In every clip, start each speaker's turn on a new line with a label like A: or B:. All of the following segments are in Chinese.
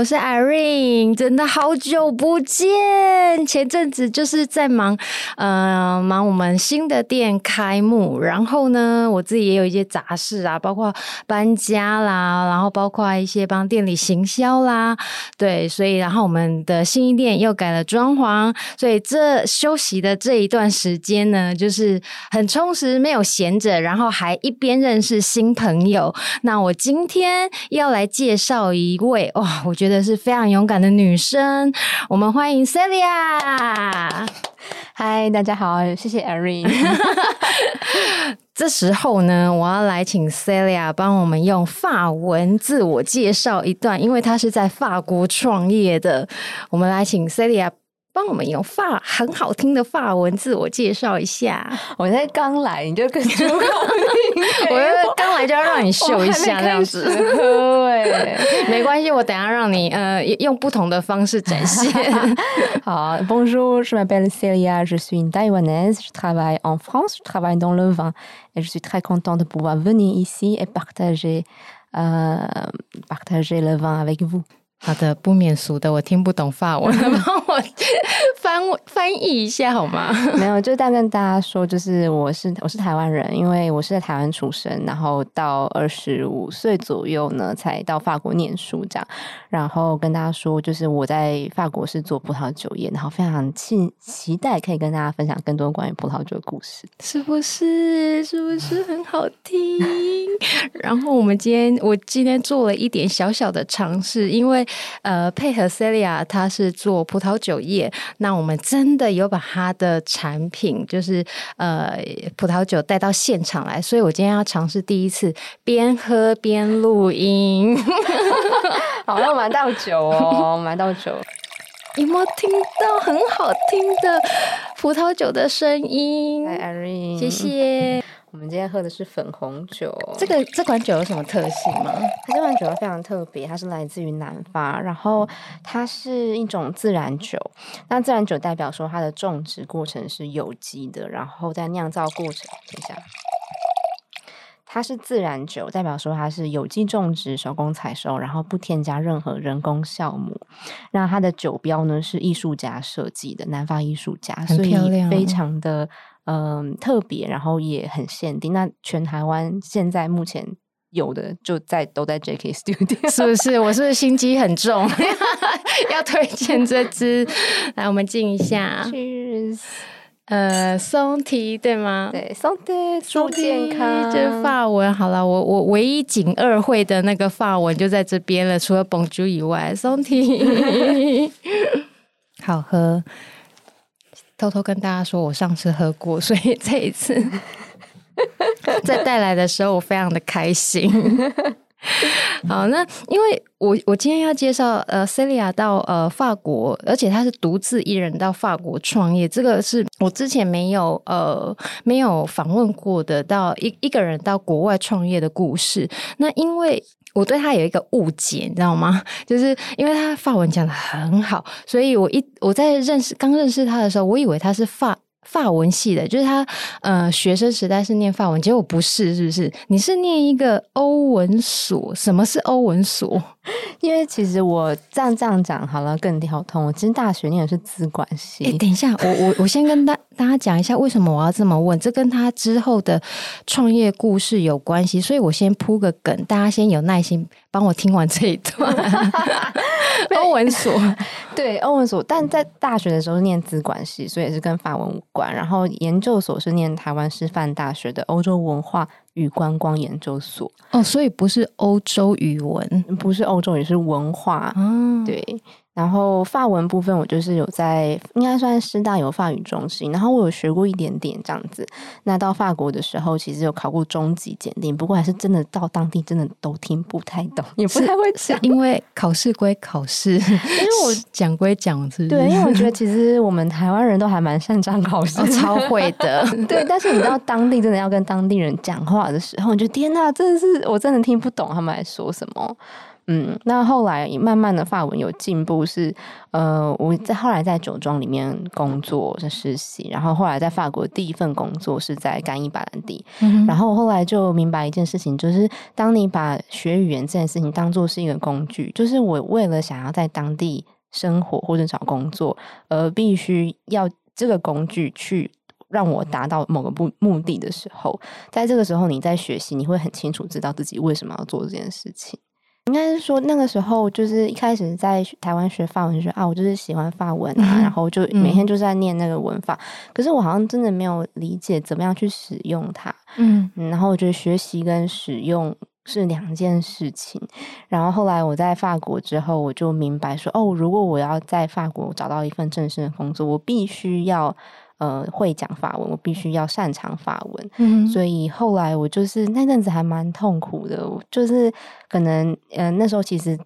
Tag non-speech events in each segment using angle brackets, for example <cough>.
A: 我是 Irene，真的好久不见。前阵子就是在忙，呃，忙我们新的店开幕，然后呢，我自己也有一些杂事啊，包括搬家啦，然后包括一些帮店里行销啦，对，所以然后我们的新店又改了装潢，所以这休息的这一段时间呢，就是很充实，没有闲着，然后还一边认识新朋友。那我今天要来介绍。一位哇，我觉得是非常勇敢的女生，我们欢迎 Celia。
B: 嗨，大家好，谢谢 Irene。<laughs>
A: 这时候呢，我要来请 Celia 帮我们用法文自我介绍一段，因为她是在法国创业的。我们来请 Celia。帮我们用法很好听的法文自我介绍一下。
B: 我在刚来，你就跟住我，
A: 我刚来就要让你秀一下这样子。对，没关系，我等下让你呃用不同的方式展现。
B: 好，Bonjour, je m'appelle Celia, je suis une Taïwanaise, je travaille en France, je travaille dans le vin, et je suis très contente de pouvoir venir ici et partager, euh, partager le vin avec vous.
A: 好的，不免俗的，我听不懂法文，帮我翻翻译一下好吗？<laughs>
B: 没有，就大概跟大家说，就是我是我是台湾人，因为我是在台湾出生，然后到二十五岁左右呢，才到法国念书这样。然后跟大家说，就是我在法国是做葡萄酒业，然后非常期期待可以跟大家分享更多关于葡萄酒的故事，
A: 是不是？是不是很好听？然后我们今天我今天做了一点小小的尝试，因为。呃，配合 Celia，他是做葡萄酒业，那我们真的有把他的产品，就是呃葡萄酒带到现场来，所以我今天要尝试第一次边喝边录音，<laughs> <laughs>
B: 好，要买到酒哦，买到酒，
A: 有没有听到很好听的葡萄酒的声音谢谢。
B: 我们今天喝的是粉红酒，
A: 这个这款酒有什么特性吗？
B: 它这款酒非常特别，它是来自于南法，然后它是一种自然酒。那自然酒代表说它的种植过程是有机的，然后在酿造过程，等一下，它是自然酒，代表说它是有机种植、手工采收，然后不添加任何人工酵母。那它的酒标呢是艺术家设计的，南法艺术家，所以非常的。嗯，特别，然后也很限定。那全台湾现在目前有的就在都在 JK <laughs> Studio，
A: 是不是？我是不是心机很重？<laughs> 要推荐这支，来，我们敬一下。Cheers。呃，松提对吗？
B: 对，松提，祝健康。
A: 这法文好了，我我唯一仅二会的那个法文就在这边了，除了 Bonjour 以外，松提 <laughs> 好喝。偷偷跟大家说，我上次喝过，所以这一次 <laughs> 在带来的时候，我非常的开心。<laughs> 好，那因为我我今天要介绍呃，Celia 到呃法国，而且她是独自一人到法国创业，这个是我之前没有呃没有访问过的，到一一个人到国外创业的故事。那因为。我对他有一个误解，你知道吗？<laughs> 就是因为他发文讲的很好，所以我一我在认识刚认识他的时候，我以为他是发法文系的，就是他呃学生时代是念法文，结果不是，是不是？你是念一个欧文所？什么是欧文所？<laughs>
B: 因为其实我这样这样讲好了更跳通。我其实大学念的是资管系。
A: 哎，等一下，我我我先跟大大家讲一下为什么我要这么问，这跟他之后的创业故事有关系，所以我先铺个梗，大家先有耐心帮我听完这一段。<laughs> <laughs> 欧文所，
B: 对，欧文所，但在大学的时候念资管系，所以也是跟法文无关。然后研究所是念台湾师范大学的欧洲文化与观光研究所。
A: 哦，所以不是欧洲语文，
B: 不是欧洲语，是文化。嗯，对。然后法文部分，我就是有在应该算师大有法语中心，然后我有学过一点点这样子。那到法国的时候，其实有考过中级检定，不过还是真的到当地真的都听不太懂，也不太会讲。
A: 因为考试归考试，因为我讲归讲，是是？
B: 对，因为我觉得其实我们台湾人都还蛮擅长考试，
A: 哦，超会的。
B: 对，但是你到当地真的要跟当地人讲话的时候，你就天哪，真的是我真的听不懂他们在说什么。嗯，那后来慢慢的法文有进步是，是呃，我在后来在酒庄里面工作的实习，然后后来在法国第一份工作是在干伊白兰地，嗯、然后后来就明白一件事情，就是当你把学语言这件事情当做是一个工具，就是我为了想要在当地生活或者找工作，而必须要这个工具去让我达到某个目目的的时候，在这个时候你在学习，你会很清楚知道自己为什么要做这件事情。应该是说那个时候，就是一开始在台湾学法文就说啊，我就是喜欢法文啊，嗯、然后就每天就在念那个文法。嗯、可是我好像真的没有理解怎么样去使用它。嗯，然后我觉得学习跟使用是两件事情。然后后来我在法国之后，我就明白说，哦，如果我要在法国找到一份正式的工作，我必须要。呃，会讲法文，我必须要擅长法文，嗯，所以后来我就是那阵子还蛮痛苦的，就是可能呃那时候其实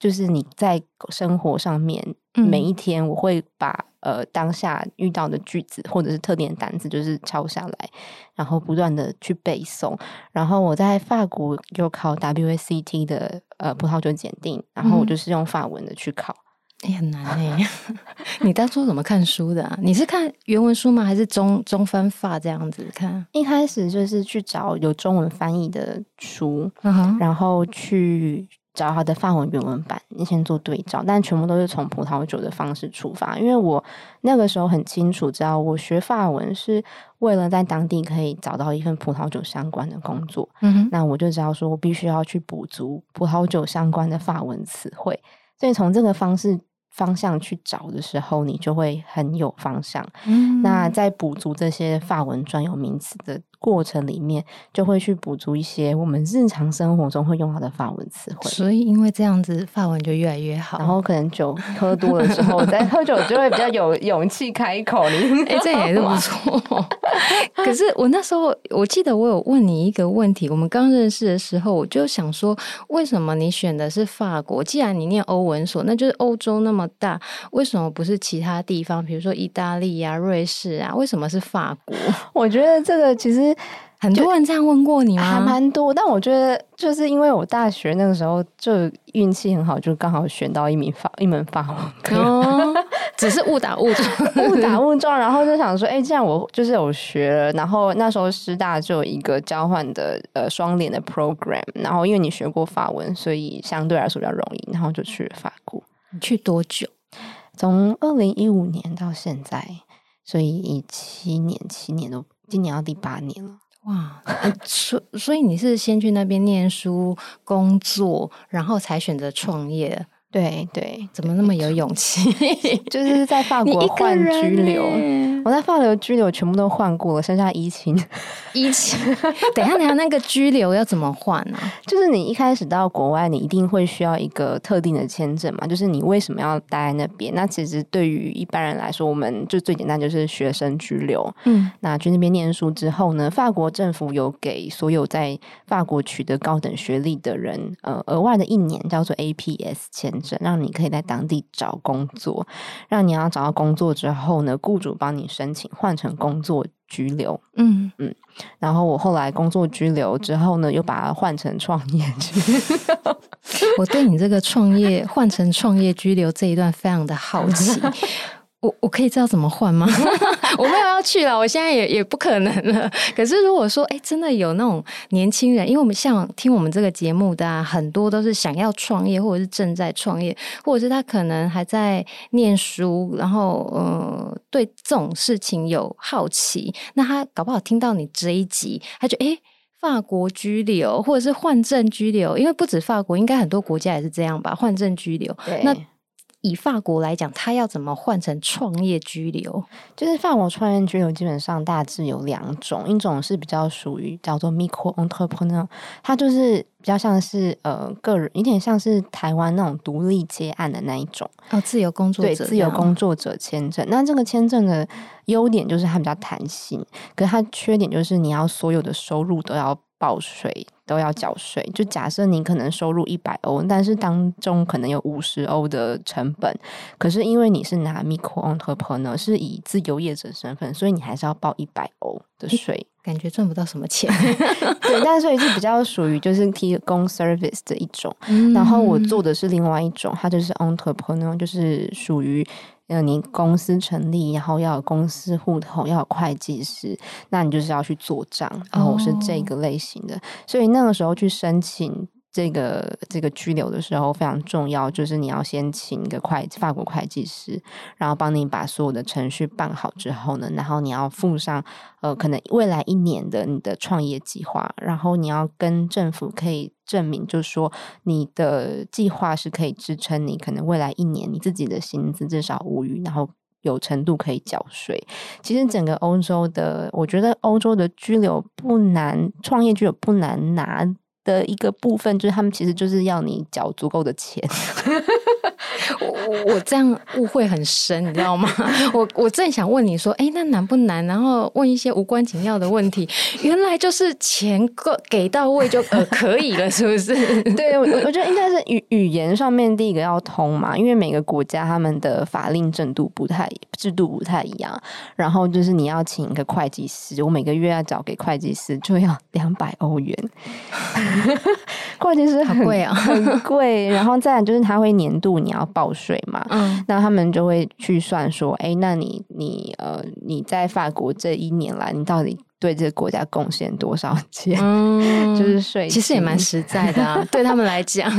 B: 就是你在生活上面，嗯、每一天我会把呃当下遇到的句子或者是特点单词就是抄下来，然后不断的去背诵，然后我在法国又考 WACT 的呃葡萄酒检定，然后我就是用法文的去考。嗯
A: 哎、欸，很难哎！<laughs> <laughs> 你当初怎么看书的啊？你是看原文书吗？还是中中翻法这样子看？
B: 一开始就是去找有中文翻译的书，嗯、然后去找它的法文原文版，你先做对照。但全部都是从葡萄酒的方式出发，因为我那个时候很清楚知道，我学法文是为了在当地可以找到一份葡萄酒相关的工作。嗯哼，那我就知道说我必须要去补足葡萄酒相关的法文词汇，所以从这个方式。方向去找的时候，你就会很有方向。嗯，那在补足这些法文专有名词的过程里面，就会去补足一些我们日常生活中会用到的法文词汇。
A: 所以，因为这样子，法文就越来越好。
B: 然后，可能酒喝多了之后，再喝酒就会比较有勇气开口。你
A: 哎、欸，这也是不错。可是我那时候，我记得我有问你一个问题。我们刚认识的时候，我就想说，为什么你选的是法国？既然你念欧文所，那就是欧洲那么大，为什么不是其他地方？比如说意大利啊、瑞士啊，为什么是法国？
B: 我觉得这个其实。
A: 很多人这样问过你吗？
B: 还蛮多，但我觉得就是因为我大学那个时候就运气很好，就刚好选到一名法一门法文课，哦、
A: 只是误打误撞，<laughs>
B: 误打误撞，然后就想说，哎、欸，这样我就是有学了。然后那时候师大就有一个交换的呃双联的 program，然后因为你学过法文，所以相对来说比较容易，然后就去了法国。
A: 你去多久？
B: 从二零一五年到现在，所以七年，七年都今年要第八年了。
A: 哇，所所以你是先去那边念书、工作，然后才选择创业？
B: 对对，
A: 怎么那么有勇气？<laughs>
B: 就是在法国换居留，我在法国居留全部都换过了，剩下疫情。
A: 疫情，<laughs> 等一下，等一下，那个居留要怎么换呢？<laughs>
B: 就是你一开始到国外，你一定会需要一个特定的签证嘛？就是你为什么要待在那边？那其实对于一般人来说，我们就最简单就是学生居留。嗯，那去那边念书之后呢，法国政府有给所有在法国取得高等学历的人，呃，额外的一年叫做 APS 签。让你可以在当地找工作，让你要找到工作之后呢，雇主帮你申请换成工作居留。嗯嗯，然后我后来工作居留之后呢，又把它换成创业居留。
A: 我对你这个创业换成创业居留这一段非常的好奇。<laughs> 我我可以知道怎么换吗？<laughs> 我没有要去了，我现在也也不可能了。可是如果说，哎，真的有那种年轻人，因为我们像听我们这个节目的啊，很多都是想要创业，或者是正在创业，或者是他可能还在念书，然后呃，对这种事情有好奇，那他搞不好听到你这一集，他就哎，法国居留，或者是换证居留，因为不止法国，应该很多国家也是这样吧，换证居留。
B: 对
A: 那。以法国来讲，他要怎么换成创业居留？
B: 就是法国创业居留基本上大致有两种，一种是比较属于叫做 micro entrepreneur，它就是比较像是呃个人，有点像是台湾那种独立接案的那一种
A: 哦，自由工作者，
B: 对，自由工作者签证。那这个签证的优点就是它比较弹性，可是它缺点就是你要所有的收入都要报税。都要缴税。就假设你可能收入一百欧，但是当中可能有五十欧的成本，可是因为你是拿 micro-entrepreneur，是以自由业者身份，所以你还是要报一百欧的税。
A: 感觉赚不到什么钱，<laughs>
B: 对，但是所以是比较属于就是提供 service 的一种。嗯、然后我做的是另外一种，它就是 entrepreneur，就是属于。呃，你公司成立，然后要有公司户头，要有会计师，那你就是要去做账。然后我是这个类型的，哦、所以那个时候去申请这个这个居留的时候非常重要，就是你要先请一个会法国会计师，然后帮你把所有的程序办好之后呢，然后你要附上呃，可能未来一年的你的创业计划，然后你要跟政府可以。证明就是说，你的计划是可以支撑你可能未来一年你自己的薪资至少无余，然后有程度可以缴税。其实整个欧洲的，我觉得欧洲的居留不难，创业居留不难拿的一个部分，就是他们其实就是要你缴足够的钱。<laughs>
A: 我我这样误会很深，你知道吗？<laughs> 我我正想问你说，哎，那难不难？然后问一些无关紧要的问题，原来就是钱够给到位就呃可以了，是不是？<laughs>
B: 对，我我觉得应该是语语言上面第一个要通嘛，因为每个国家他们的法令制度不太制度不太一样。然后就是你要请一个会计师，我每个月要找给会计师就要两百欧元，<laughs> 会计师很贵啊，很贵。然后再来就是他会年度你要。报税嘛，嗯，那他们就会去算说，哎，那你你呃你在法国这一年来，你到底对这个国家贡献多少钱？嗯，<laughs> 就是税，
A: 其实也蛮实在的啊，<laughs> 对他们来讲。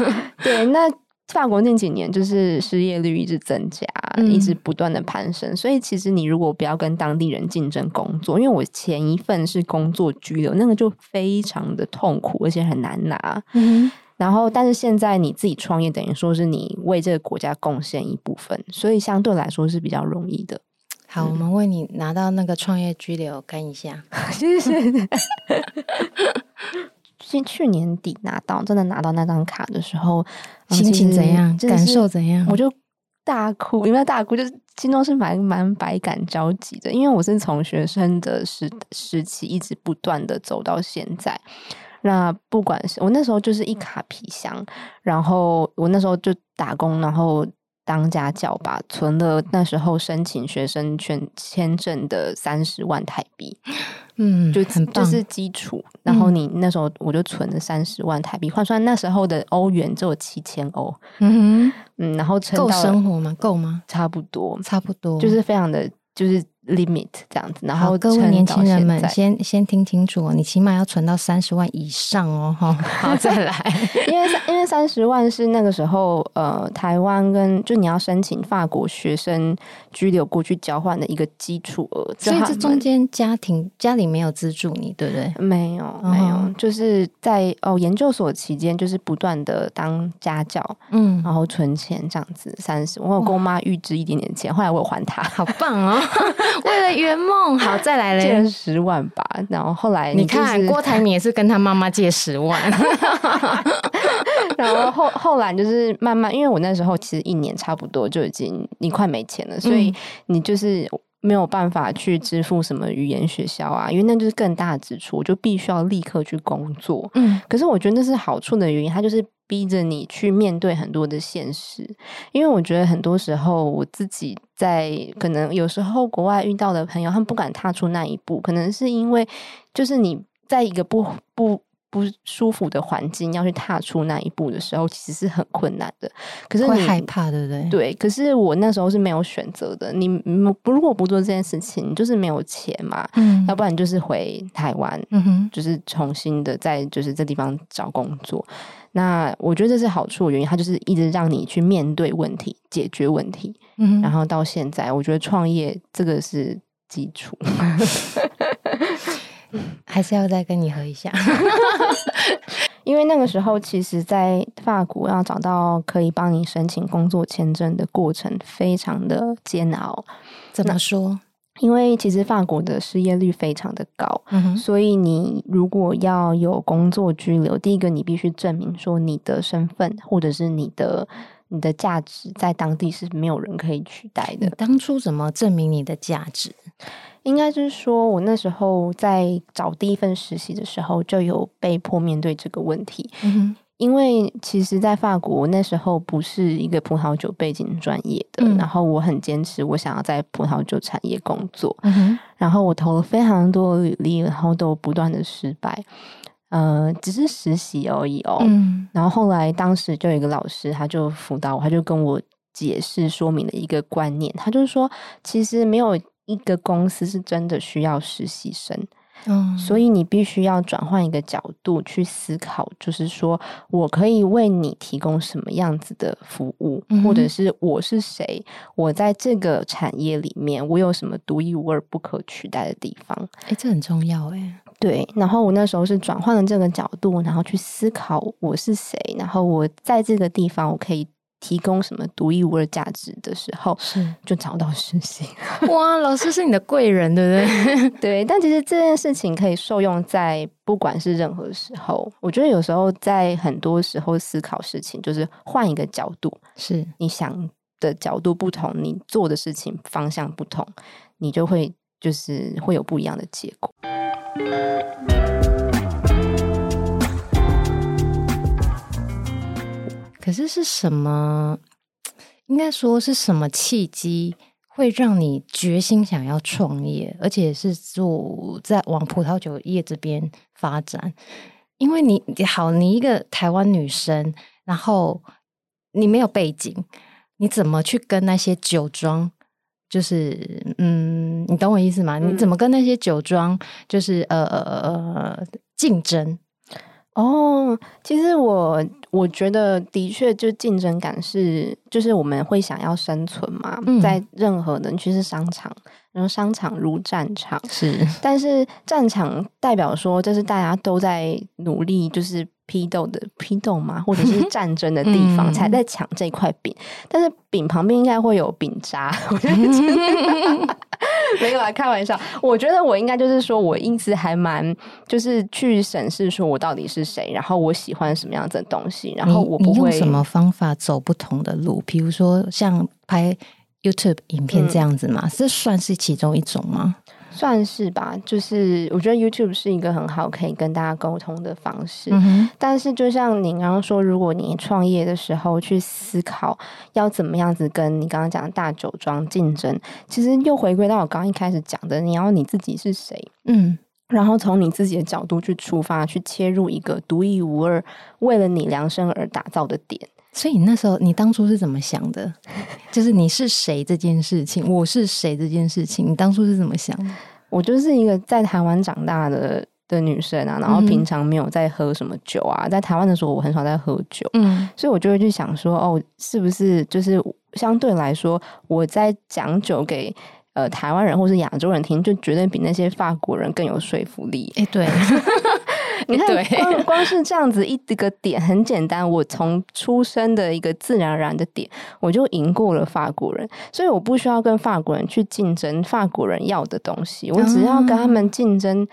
B: 对，那法国近几年就是失业率一直增加，嗯、一直不断的攀升，所以其实你如果不要跟当地人竞争工作，因为我前一份是工作居留，那个就非常的痛苦，而且很难拿。嗯。然后，但是现在你自己创业，等于说是你为这个国家贡献一部分，所以相对来说是比较容易的。
A: 好，嗯、我们为你拿到那个创业居留干一下，<laughs>
B: 谢谢。去去年底拿到，真的拿到那张卡的时候，
A: 心情怎样？感受怎样？
B: 我就大哭，因为大哭就是心中是蛮蛮百感交集的，因为我是从学生的时时期一直不断的走到现在。那不管是我那时候就是一卡皮箱，然后我那时候就打工，然后当家教吧，存了那时候申请学生签签证的三十万台币，嗯，就很，就是基础。然后你那时候我就存了三十万台币，换算那时候的欧元只有七千欧，嗯哼，嗯，然后
A: 够生活吗？够吗？
B: 差不多，
A: 差不多，
B: 就是非常的。就是 limit 这样子，然后
A: 各位年轻人们先先听清楚哦，你起码要存到三十万以上哦，<laughs> 哈，好再来，<laughs>
B: 因为因为三十万是那个时候呃台湾跟就你要申请法国学生居留过去交换的一个基础额，
A: 所以这中间家庭家里没有资助你，对不对？
B: 没有没有，哦、就是在哦研究所期间就是不断的当家教，嗯，然后存钱这样子三十，我有跟我妈预支一点点钱，后来我有还她，
A: 好棒哦。<laughs> <laughs> 为了圆梦，好再来嘞，
B: 借十万吧。然后后来你，就是，你看，
A: 郭台铭也是跟他妈妈借十万。<laughs>
B: 然后后后来就是慢慢，因为我那时候其实一年差不多就已经你快没钱了，所以你就是没有办法去支付什么语言学校啊，因为那就是更大的支出，我就必须要立刻去工作。嗯，可是我觉得那是好处的原因，它就是。逼着你去面对很多的现实，因为我觉得很多时候我自己在可能有时候国外遇到的朋友，他们不敢踏出那一步，可能是因为就是你在一个不不。不舒服的环境，要去踏出那一步的时候，其实是很困难的。可是你
A: 会害怕，对不对？
B: 对。可是我那时候是没有选择的。你不如果不做这件事情，你就是没有钱嘛。嗯。要不然就是回台湾，嗯哼，就是重新的在就是这地方找工作。那我觉得这是好处的原因，它就是一直让你去面对问题、解决问题。嗯。然后到现在，我觉得创业这个是基础。<laughs>
A: 还是要再跟你喝一下，<laughs>
B: 因为那个时候，其实，在法国要找到可以帮你申请工作签证的过程非常的煎熬。
A: 怎么说？
B: 因为其实法国的失业率非常的高，嗯，所以你如果要有工作居留，第一个你必须证明说你的身份或者是你的。你的价值在当地是没有人可以取代的。
A: 当初怎么证明你的价值？
B: 应该就是说，我那时候在找第一份实习的时候，就有被迫面对这个问题。因为其实，在法国那时候不是一个葡萄酒背景专业的，嗯、然后我很坚持，我想要在葡萄酒产业工作。然后我投了非常多的履历，然后都不断的失败。呃，只是实习而已哦。嗯，然后后来当时就有一个老师，他就辅导我，他就跟我解释说明了一个观念，他就是说，其实没有。一个公司是真的需要实习生，嗯，所以你必须要转换一个角度去思考，就是说我可以为你提供什么样子的服务，嗯、或者是我是谁，我在这个产业里面我有什么独一无二、不可取代的地方？
A: 哎，这很重要哎。
B: 对，然后我那时候是转换了这个角度，然后去思考我是谁，然后我在这个地方我可以。提供什么独一无二价值的时候，是就找到实习。<laughs>
A: 哇，老师是你的贵人，对不对？<laughs>
B: 对，但其实这件事情可以受用在不管是任何时候。我觉得有时候在很多时候思考事情，就是换一个角度，是你想的角度不同，你做的事情方向不同，你就会就是会有不一样的结果。
A: 可是是什么？<tsk> 应该说是什么契机会让你决心想要创业，而且是做在往葡萄酒业这边发展？因为你好，你一个台湾女生，然后你没有背景，你怎么去跟那些酒庄？就是嗯，你懂我意思吗？嗯、你怎么跟那些酒庄就是呃呃呃竞争？
B: 哦，其实我我觉得的确，就竞争感是，就是我们会想要生存嘛，嗯、在任何的，其实商场，然后商场如战场是，但是战场代表说，这是大家都在努力，就是。批斗的批斗嘛，或者是战争的地方，才在抢这块饼。但是饼旁边应该会有饼渣，<laughs> 我觉得没有啊，开玩笑。我觉得我应该就是说，我因此还蛮就是去审视，说我到底是谁，然后我喜欢什么样子的东西，然后我不会
A: 用什么方法走不同的路，比如说像拍 YouTube 影片这样子嘛，嗯、这算是其中一种吗？
B: 算是吧，就是我觉得 YouTube 是一个很好可以跟大家沟通的方式。嗯、但是就像你刚刚说，如果你创业的时候去思考要怎么样子跟你刚刚讲的大酒庄竞争，其实又回归到我刚刚一开始讲的，你要你自己是谁？嗯，然后从你自己的角度去出发，去切入一个独一无二、为了你量身而打造的点。
A: 所以你那时候，你当初是怎么想的？<laughs> 就是你是谁这件事情，我是谁这件事情，你当初是怎么想的？
B: 我就是一个在台湾长大的的女生啊，然后平常没有在喝什么酒啊，嗯、在台湾的时候我很少在喝酒，嗯，所以我就会去想说，哦，是不是就是相对来说，我在讲酒给呃台湾人或是亚洲人听，就绝对比那些法国人更有说服力？哎，对。<laughs> 你看，光光是这样子一个点很简单，我从出生的一个自然而然的点，我就赢过了法国人，所以我不需要跟法国人去竞争法国人要的东西，我只要跟他们竞争，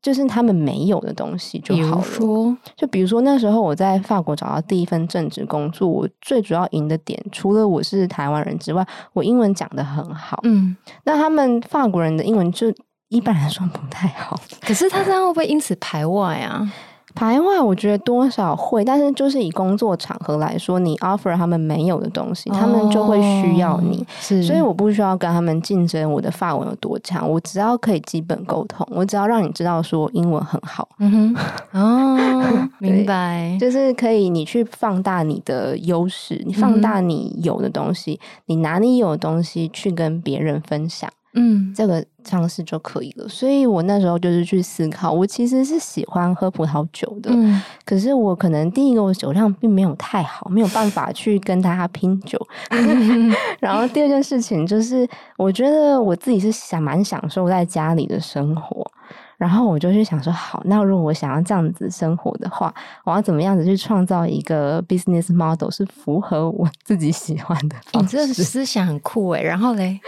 B: 就是他们没有的东西就好了。说，就比如说那时候我在法国找到第一份正职工作，我最主要赢的点，除了我是台湾人之外，我英文讲得很好。嗯，那他们法国人的英文就。一般来说不太好，
A: 可是他这样会不会因此排外啊？
B: 排外，我觉得多少会，但是就是以工作场合来说，你 offer 他们没有的东西，哦、他们就会需要你。是，所以我不需要跟他们竞争我的法文有多强，我只要可以基本沟通，我只要让你知道说英文很好。嗯哼，
A: 哦，<laughs> 明白，
B: 就是可以你去放大你的优势，你放大你有的东西，嗯、你拿你有的东西去跟别人分享。嗯，这个尝试就可以了。所以我那时候就是去思考，我其实是喜欢喝葡萄酒的，嗯、可是我可能第一个我酒量并没有太好，没有办法去跟大家拼酒。<laughs> 然后第二件事情就是，我觉得我自己是想蛮享受在家里的生活。然后我就去想说，好，那如果我想要这样子生活的话，我要怎么样子去创造一个 business model 是符合我自己喜欢的？
A: 你这个思想很酷诶。然后嘞？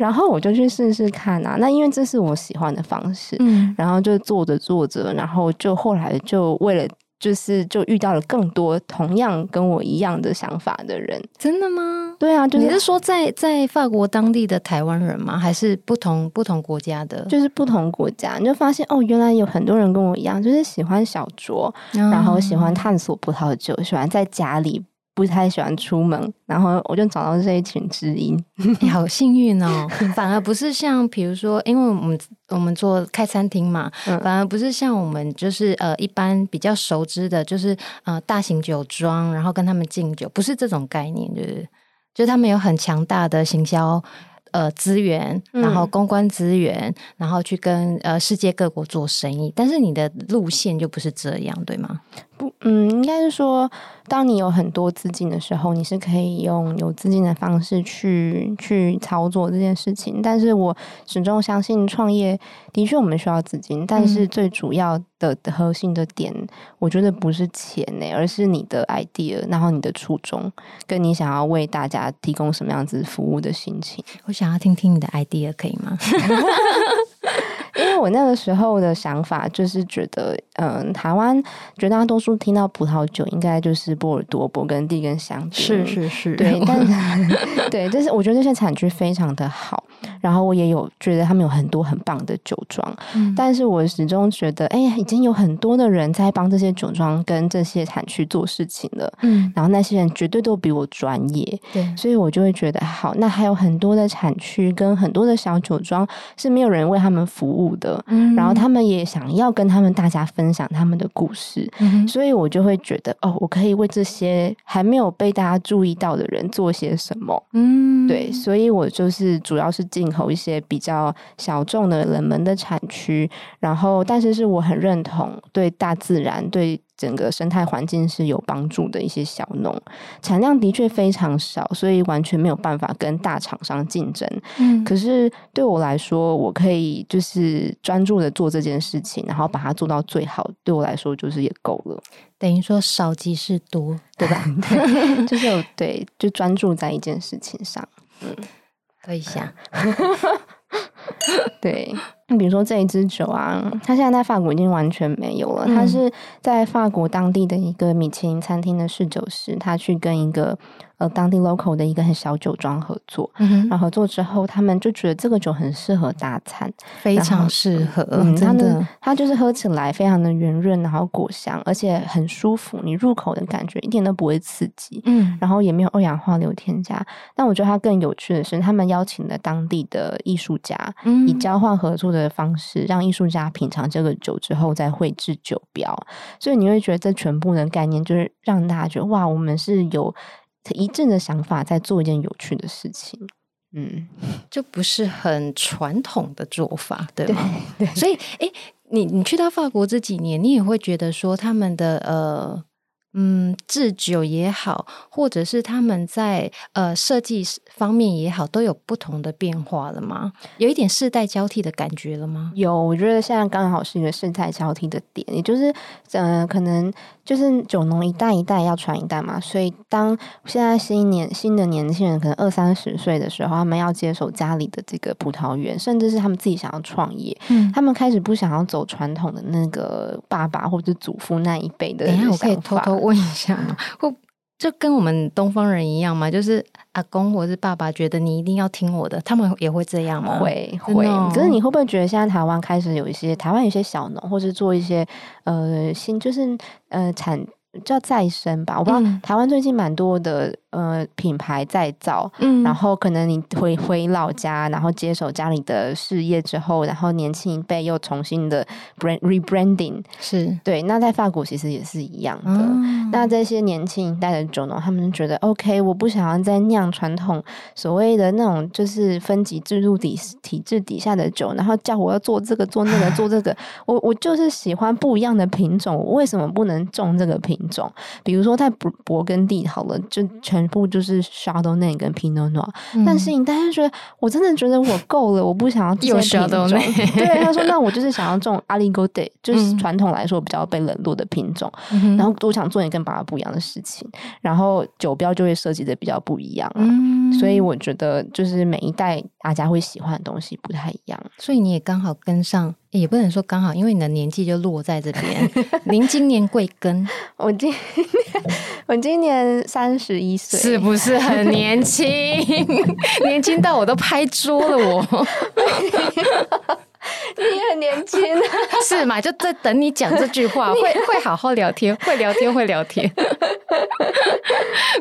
B: 然后我就去试试看啊，那因为这是我喜欢的方式，嗯，然后就做着做着，然后就后来就为了就是就遇到了更多同样跟我一样的想法的人。
A: 真的吗？
B: 对啊，就是、
A: 你是说在在法国当地的台湾人吗？还是不同不同国家的？
B: 就是不同国家，你就发现哦，原来有很多人跟我一样，就是喜欢小酌，哦、然后喜欢探索葡萄酒，喜欢在家里。不太喜欢出门，然后我就找到这一群知音，
A: 你 <laughs> 好幸运哦！<laughs> 反而不是像比如说，因为我们我们做开餐厅嘛，嗯、反而不是像我们就是呃一般比较熟知的，就是呃大型酒庄，然后跟他们敬酒，不是这种概念，就是就是他们有很强大的行销呃资源，然后公关资源，嗯、然后去跟呃世界各国做生意，但是你的路线就不是这样，对吗？
B: 不，嗯，应该是说。当你有很多资金的时候，你是可以用有资金的方式去去操作这件事情。但是我始终相信创业的确我们需要资金，但是最主要的核心的点，我觉得不是钱呢，而是你的 idea，然后你的初衷，跟你想要为大家提供什么样子服务的心情。
A: 我想要听听你的 idea，可以
B: 吗？<laughs> 我那个时候的想法就是觉得，嗯，台湾绝大多数听到葡萄酒，应该就是波尔多、勃艮第跟香槟。
A: 是是是，
B: 对，<laughs> 但是 <laughs> 对，就是我觉得这些产区非常的好，然后我也有觉得他们有很多很棒的酒庄，嗯、但是我始终觉得，哎呀，已经有很多的人在帮这些酒庄跟这些产区做事情了，嗯，然后那些人绝对都比我专业，对，所以我就会觉得，好，那还有很多的产区跟很多的小酒庄是没有人为他们服务的，嗯，然后他们也想要跟他们大家分享他们的故事，嗯，所以我就会觉得，哦，我可以为这些还没有被大家注意到的人做些什么，嗯，对，所以我就是主要是进口一些比较小众的冷门的产区，然后但是是我很认同对大自然对。整个生态环境是有帮助的一些小农，产量的确非常少，所以完全没有办法跟大厂商竞争。嗯，可是对我来说，我可以就是专注的做这件事情，然后把它做到最好，对我来说就是也够了。
A: 等于说少即是多，对吧？<laughs>
B: 对，就是有对，就专注在一件事情上。嗯，
A: 可以想。<laughs>
B: 对，你比如说这一支酒啊，它现在在法国已经完全没有了。它是在法国当地的一个米其林餐厅的侍酒师，他去跟一个。呃，当地 local 的一个很小酒庄合作，嗯、然后合作之后，他们就觉得这个酒很适合大餐，
A: 非常适合。嗯，真的，
B: 它就是喝起来非常的圆润，然后果香，而且很舒服，你入口的感觉一点都不会刺激，嗯，然后也没有二氧化硫添加。但我觉得它更有趣的是，他们邀请了当地的艺术家，嗯、以交换合作的方式，让艺术家品尝这个酒之后再绘制酒标。所以你会觉得这全部的概念就是让大家觉得哇，我们是有。一致的想法在做一件有趣的事情，嗯，<laughs>
A: 就不是很传统的做法，对吗？对，对，所以，诶，你你去到法国这几年，你也会觉得说他们的呃。嗯，制酒也好，或者是他们在呃设计方面也好，都有不同的变化了吗？有一点世代交替的感觉了吗？
B: 有，我觉得现在刚好是一个世代交替的点，也就是呃，可能就是酒农一代一代要传一代嘛，所以当现在新年新的年轻人可能二三十岁的时候，他们要接手家里的这个葡萄园，甚至是他们自己想要创业，嗯，他们开始不想要走传统的那个爸爸或者祖父那一辈的，等一下我可以偷偷。
A: 问一下吗，会就跟我们东方人一样嘛？就是阿公或是爸爸觉得你一定要听我的，他们也会这样吗？
B: 会会。可是你会不会觉得现在台湾开始有一些台湾有一些小农，或是做一些呃新就是呃产叫再生吧？我不知道、嗯、台湾最近蛮多的。呃，品牌再造，嗯，然后可能你回回老家，然后接手家里的事业之后，然后年轻一辈又重新的 brand rebranding，
A: 是
B: 对。那在法国其实也是一样的。嗯、那这些年轻一代的酒农，他们觉得 OK，我不想要再酿传统所谓的那种就是分级制度底体制底下的酒，然后叫我要做这个做那个做这个，<laughs> 我我就是喜欢不一样的品种，我为什么不能种这个品种？比如说在勃勃艮第好了，就全。全部就是 Chardonnay 跟 Pinot Noir，嗯、但是你大家觉得，我真的觉得我够了，我不想要这些品种。对，他说，那我就是想要种 Aligoté，<laughs> 就是传统来说比较被冷落的品种。嗯、然后我想做一件跟爸爸不一样的事情，然后酒标就会设计的比较不一样。嗯、所以我觉得就是每一代大家会喜欢的东西不太一样，
A: 所以你也刚好跟上，也不能说刚好，因为你的年纪就落在这边。<laughs> 您今年贵庚？
B: 我今 <laughs> 我今年三十一岁，
A: 是不是很年轻？<laughs> 年轻到我都拍桌了，我。
B: 你很年轻，<laughs>
A: 是嘛？就在等你讲这句话，<laughs> 会会好好聊天，会聊天，会聊天。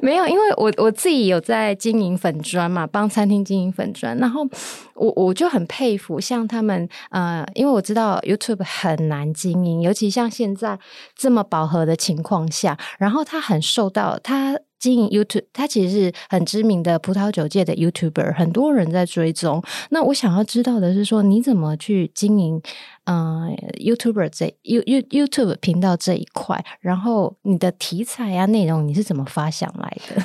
A: 没有，因为我我自己有在经营粉砖嘛，帮餐厅经营粉砖，然后我我就很佩服，像他们呃，因为我知道 YouTube 很难经营，尤其像现在这么饱和的情况下，然后他很受到他。经营 YouTube，他其实是很知名的葡萄酒界的 YouTuber，很多人在追踪。那我想要知道的是说，你怎么去经营？嗯、YouTuber 这 You You YouTube 频道这一块，然后你的题材啊内容你是怎么发想来的？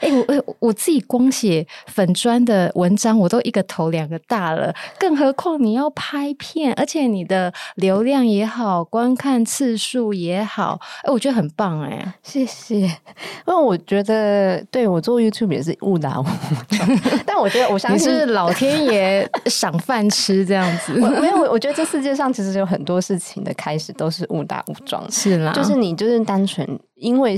A: 哎、欸，我我自己光写粉专的文章，我都一个头两个大了，更何况你要拍片，而且你的流量也好，观看次数也好，哎、我觉得很棒哎、
B: 谢谢。<laughs> 因为我得对我做 YouTube 也是误打误撞，<laughs> 但我觉得我相信
A: 是 <laughs> 老天爷赏饭吃这样子。
B: 没有，我觉得这世界上。其实有很多事情的开始都是误打误撞，
A: 是啦，
B: 就是你就是单纯因为。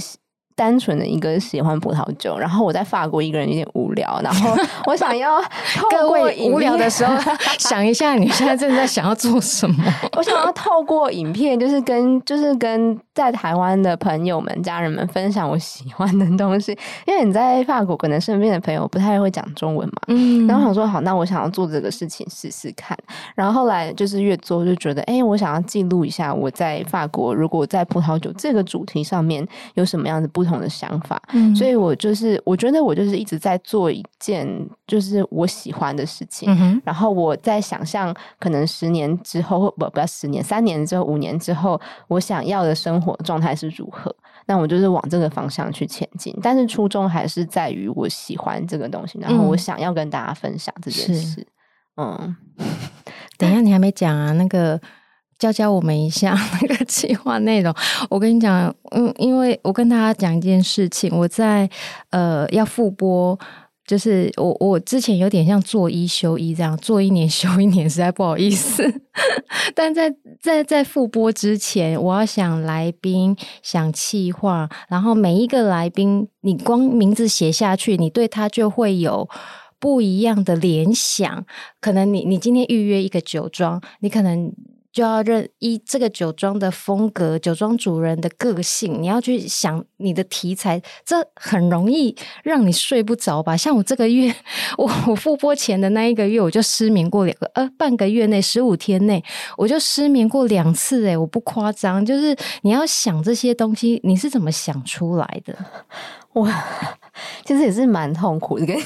B: 单纯的一个喜欢葡萄酒，然后我在法国一个人有点无聊，然后 <laughs> 我想要 <laughs>
A: 各位无聊的时候 <laughs> 想一下，你现在正在想要做什么？
B: 我想要透过影片，就是跟就是跟在台湾的朋友们、家人们分享我喜欢的东西。因为你在法国，可能身边的朋友不太会讲中文嘛，嗯，然后想说好，那我想要做这个事情试试看。然后后来就是越做就觉得，哎，我想要记录一下我在法国，如果在葡萄酒这个主题上面有什么样的不。不同的想法，嗯，所以我就是我觉得我就是一直在做一件就是我喜欢的事情，嗯，然后我在想象可能十年之后，不不要十年，三年之后，五年之后，我想要的生活状态是如何？那我就是往这个方向去前进，但是初衷还是在于我喜欢这个东西，然后我想要跟大家分享这件事。嗯，<laughs>
A: 等一下，你还没讲啊，那个。教教我们一下 <laughs> 那个计划内容。我跟你讲，嗯，因为我跟大家讲一件事情，我在呃要复播，就是我我之前有点像做一休一这样，做一年休一年，实在不好意思。<laughs> 但在在在复播之前，我要想来宾，想企划，然后每一个来宾，你光名字写下去，你对他就会有不一样的联想。可能你你今天预约一个酒庄，你可能。就要认依这个酒庄的风格，酒庄主人的个性，你要去想你的题材，这很容易让你睡不着吧？像我这个月，<laughs> 我我复播前的那一个月，我就失眠过两个，呃，半个月内十五天内，我就失眠过两次，诶，我不夸张，就是你要想这些东西，你是怎么想出来的？<laughs>
B: 哇，其实也是蛮痛苦的，跟你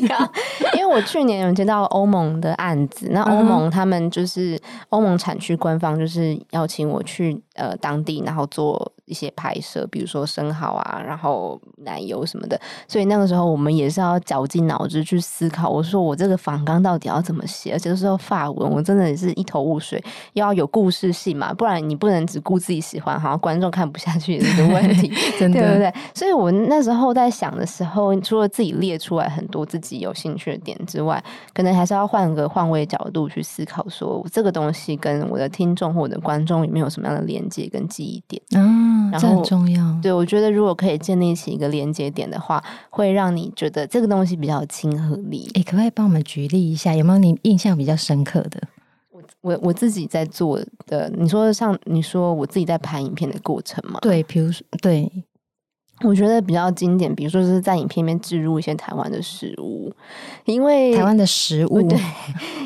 B: 一样，因为我去年有接到欧盟的案子，那欧盟他们就是欧盟产区官方就是邀请我去呃当地，然后做一些拍摄，比如说生蚝啊，然后奶油什么的，所以那个时候我们也是要绞尽脑汁去思考，我说我这个仿纲到底要怎么写，而且都是要法文，我真的是一头雾水，又要有故事性嘛，不然你不能只顾自己喜欢，好像观众看不下去也是个问题，<laughs>
A: 真的对不对？
B: 所以我那。时候在想的时候，除了自己列出来很多自己有兴趣的点之外，可能还是要换个换位角度去思考，说这个东西跟我的听众或者观众有没有什么样的连接跟记忆点？
A: 嗯，然后这很重要。
B: 对，我觉得如果可以建立起一个连接点的话，会让你觉得这个东西比较亲和力。
A: 诶，可不可以帮我们举例一下？有没有你印象比较深刻的？
B: 我我我自己在做的，你说像你说我自己在拍影片的过程嘛？
A: 对，比如说对。
B: 我觉得比较经典，比如说是在影片里面置入一些台湾的食物，因为
A: 台湾的食物，<laughs>
B: 对，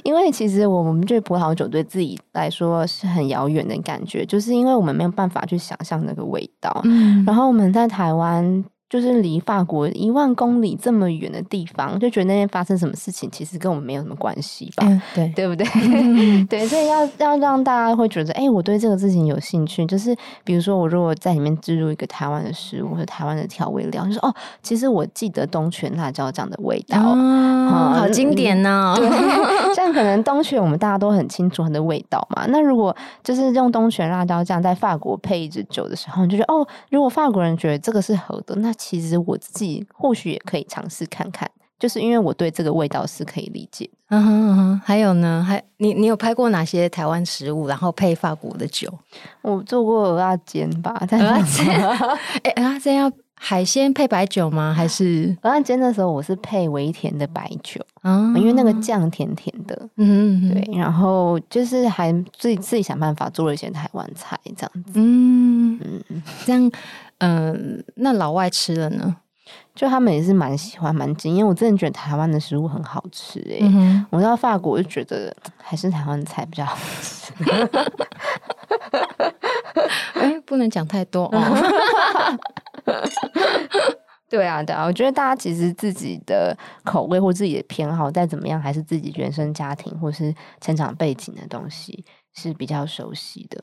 B: 因为其实我们对葡萄酒对自己来说是很遥远的感觉，就是因为我们没有办法去想象那个味道，嗯，然后我们在台湾。就是离法国一万公里这么远的地方，就觉得那边发生什么事情，其实跟我们没有什么关系吧？
A: 嗯、对，
B: 对不对？嗯、<laughs> 对，所以要要让大家会觉得，哎、欸，我对这个事情有兴趣。就是比如说，我如果在里面置入一个台湾的食物或者台湾的调味料，就是哦，其实我记得东泉辣椒酱的味道，哦
A: 嗯、好经典呢、哦。对，<laughs>
B: 像可能东泉我们大家都很清楚它的味道嘛。那如果就是用东泉辣椒酱在法国配一支酒的时候，你就觉得哦，如果法国人觉得这个是合的，那其实我自己或许也可以尝试看看，就是因为我对这个味道是可以理解。
A: 嗯哼嗯哼，还有呢？还你你有拍过哪些台湾食物，然后配法国的酒？
B: 我做过蚵仔煎吧，蚵
A: 仔煎。<laughs> 哎，蚵仔煎要海鲜配白酒吗？还是
B: 蚵仔煎的时候我是配微甜的白酒，啊，因为那个酱甜甜的。嗯哼，对。然后就是还自己自己想办法做了一些台湾菜，这样子。嗯
A: 嗯，这样嗯、呃，那老外吃了呢？
B: 就他们也是蛮喜欢蛮惊艳，因为我真的觉得台湾的食物很好吃哎、欸。嗯、哼我到法国就觉得还是台湾菜比较好吃。
A: 哎、欸，不能讲太多哦。<laughs>
B: 对啊，对啊，我觉得大家其实自己的口味或自己的偏好再怎么样，还是自己原生家庭或是成长背景的东西是比较熟悉的。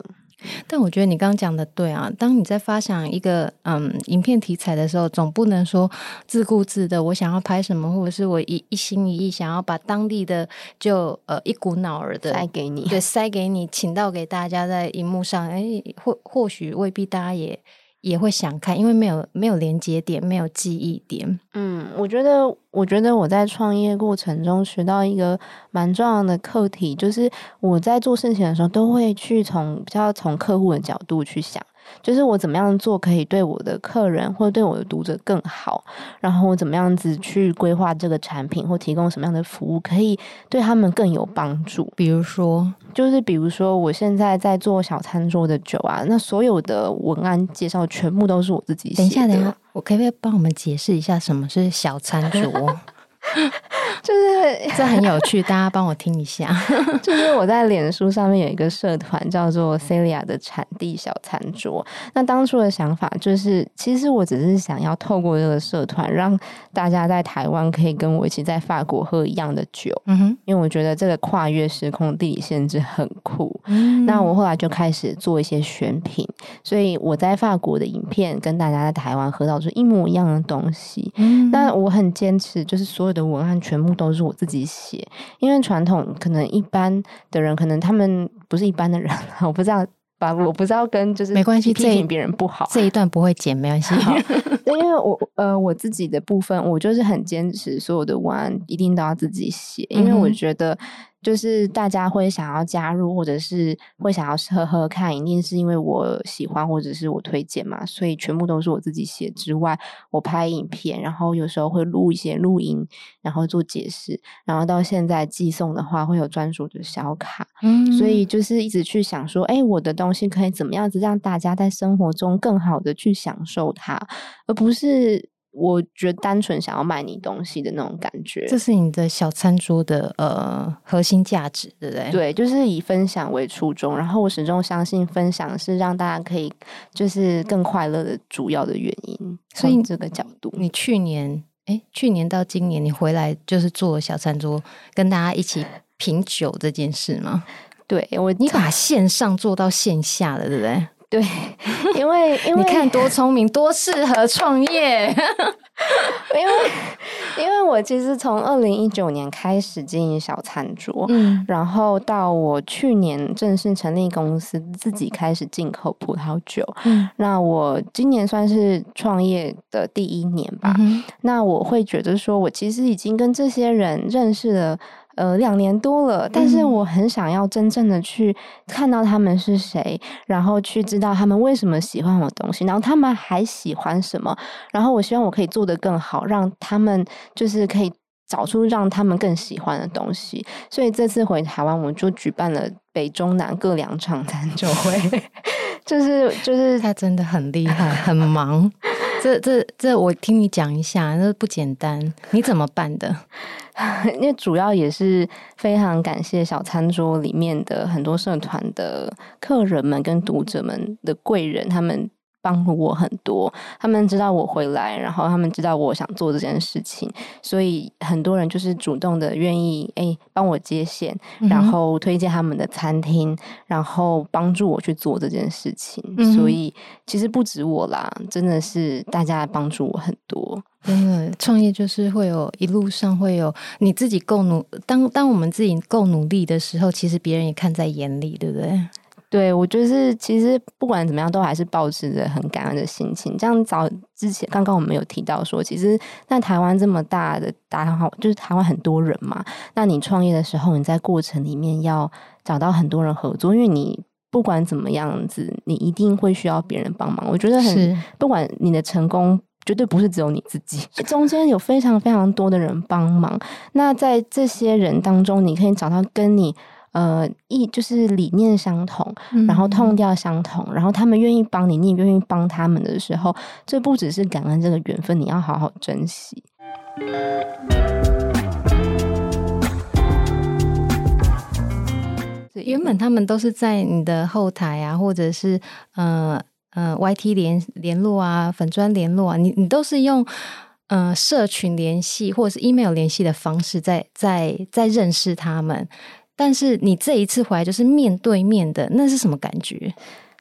A: 但我觉得你刚刚讲的对啊，当你在发想一个嗯影片题材的时候，总不能说自顾自的，我想要拍什么，或者是我一一心一意想要把当地的就呃一股脑儿的
B: 塞给你，
A: 对，塞给你，请到给大家在荧幕上，哎，或或许未必大家也。也会想看，因为没有没有连接点，没有记忆点。
B: 嗯，我觉得，我觉得我在创业过程中学到一个蛮重要的课题，就是我在做事情的时候，都会去从比较从客户的角度去想。就是我怎么样做可以对我的客人或者对我的读者更好，然后我怎么样子去规划这个产品或提供什么样的服务，可以对他们更有帮助。
A: 比如说，
B: 就是比如说，我现在在做小餐桌的酒啊，那所有的文案介绍全部都是我自己写的。
A: 等一下，等一下，我可不可以帮我们解释一下什么是小餐桌？<laughs> <laughs>
B: 就是
A: 这很有趣，大家帮我听一下。<laughs>
B: 就是我在脸书上面有一个社团，叫做 Celia 的产地小餐桌。那当初的想法就是，其实我只是想要透过这个社团，让大家在台湾可以跟我一起在法国喝一样的酒。嗯哼，因为我觉得这个跨越时空地理限制很酷。嗯，那我后来就开始做一些选品，所以我在法国的影片跟大家在台湾喝到是一模一样的东西。嗯，那我很坚持，就是所有的文案全部都是我自己写，因为传统可能一般的人，可能他们不是一般的人，<laughs> 我不知道，把我不知道跟就是
A: 没关系，
B: 批评别人不好，
A: 这一段不会剪，没关系。<laughs>
B: 因为我呃我自己的部分，我就是很坚持所有的文案一定都要自己写，因为我觉得。就是大家会想要加入，或者是会想要喝喝看，一定是因为我喜欢或者是我推荐嘛，所以全部都是我自己写之外，我拍影片，然后有时候会录一些录音，然后做解释，然后到现在寄送的话会有专属的小卡，嗯，所以就是一直去想说，哎，我的东西可以怎么样子让大家在生活中更好的去享受它，而不是。我觉得单纯想要卖你东西的那种感觉，
A: 这是你的小餐桌的呃核心价值，对不对？
B: 对，就是以分享为初衷，然后我始终相信分享是让大家可以就是更快乐的主要的原因。所以这个角度，
A: 你去年哎，去年到今年你回来就是做小餐桌，跟大家一起品酒这件事吗？
B: 对，我
A: 你把线上做到线下了，对不对？
B: 对，因为因为
A: 你看多聪明，多适合创业。
B: 因为因为我其实从二零一九年开始经营小餐桌，嗯，然后到我去年正式成立公司，自己开始进口葡萄酒，嗯，那我今年算是创业的第一年吧。嗯、那我会觉得说，我其实已经跟这些人认识了。呃，两年多了，但是我很想要真正的去看到他们是谁，然后去知道他们为什么喜欢我的东西，然后他们还喜欢什么，然后我希望我可以做得更好，让他们就是可以找出让他们更喜欢的东西。所以这次回台湾，我就举办了北中南各两场餐酒 <laughs> 会，就是就是
A: 他真的很厉害，很忙。这这这，我听你讲一下，这不简单，你怎么办的？<laughs>
B: 因为主要也是非常感谢小餐桌里面的很多社团的客人们跟读者们的贵人，他们。帮助我很多，他们知道我回来，然后他们知道我想做这件事情，所以很多人就是主动的愿意哎帮我接线，然后推荐他们的餐厅，然后帮助我去做这件事情。嗯、所以其实不止我啦，真的是大家帮助我很多。
A: 真的创业就是会有一路上会有你自己够努，当当我们自己够努力的时候，其实别人也看在眼里，对不对？
B: 对，我就是其实不管怎么样，都还是保持着很感恩的心情。这样早之前，刚刚我们有提到说，其实那台湾这么大的大好，就是台湾很多人嘛。那你创业的时候，你在过程里面要找到很多人合作，因为你不管怎么样子，你一定会需要别人帮忙。我觉得很，不管你的成功，绝对不是只有你自己，<laughs> 中间有非常非常多的人帮忙。那在这些人当中，你可以找到跟你。呃，一就是理念相同，然后痛调相同，嗯、然后他们愿意帮你，你也愿意帮他们的时候，这不只是感恩这个缘分，你要好好珍惜。
A: 原本他们都是在你的后台啊，或者是呃呃 YT 联联络啊，粉专联络啊，你你都是用呃社群联系或者是 email 联系的方式在，在在在认识他们。但是你这一次回来就是面对面的，那是什么感觉？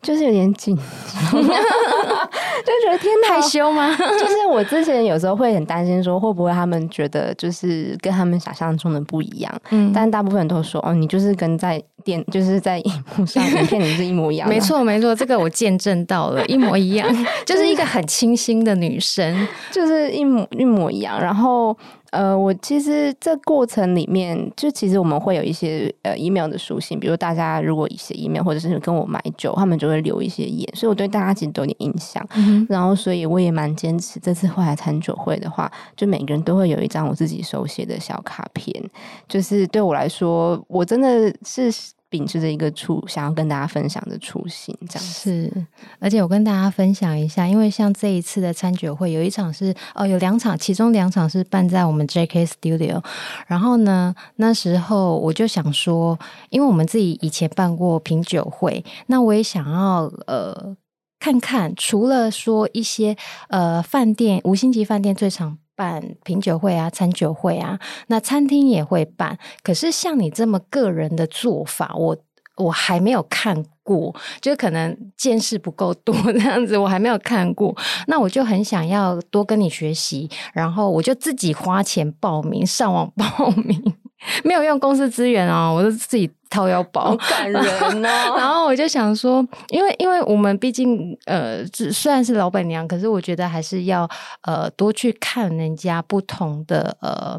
B: 就是有点紧张，<laughs> 就觉得天哪，
A: 害羞吗？
B: 就是我之前有时候会很担心，说会不会他们觉得就是跟他们想象中的不一样。嗯，但大部分人都说哦，你就是跟在电，<laughs> 就是在荧幕上影片里是一模一样。<laughs>
A: 没错，没错，这个我见证到了，一模一样，就是一个很清新的女生，
B: 就是一模一模一样。然后。呃，我其实这过程里面，就其实我们会有一些呃 email 的书信，比如大家如果写 email 或者是跟我买酒，他们就会留一些言，所以我对大家其实都有点印象。嗯、然后，所以我也蛮坚持，这次后来餐酒会的话，就每个人都会有一张我自己手写的小卡片，就是对我来说，我真的是。秉持着一个初想要跟大家分享的初心，这样
A: 是。而且我跟大家分享一下，因为像这一次的餐酒会，有一场是哦，有两场，其中两场是办在我们 JK Studio。然后呢，那时候我就想说，因为我们自己以前办过品酒会，那我也想要呃看看，除了说一些呃饭店五星级饭店最常。办品酒会啊，餐酒会啊，那餐厅也会办。可是像你这么个人的做法，我我还没有看过，就可能见识不够多这样子，我还没有看过。那我就很想要多跟你学习，然后我就自己花钱报名，上网报名。<laughs> 没有用公司资源哦，我就自己掏腰包，
B: 好感人哦。<laughs>
A: 然后我就想说，因为因为我们毕竟呃，虽然是老板娘，可是我觉得还是要呃多去看人家不同的呃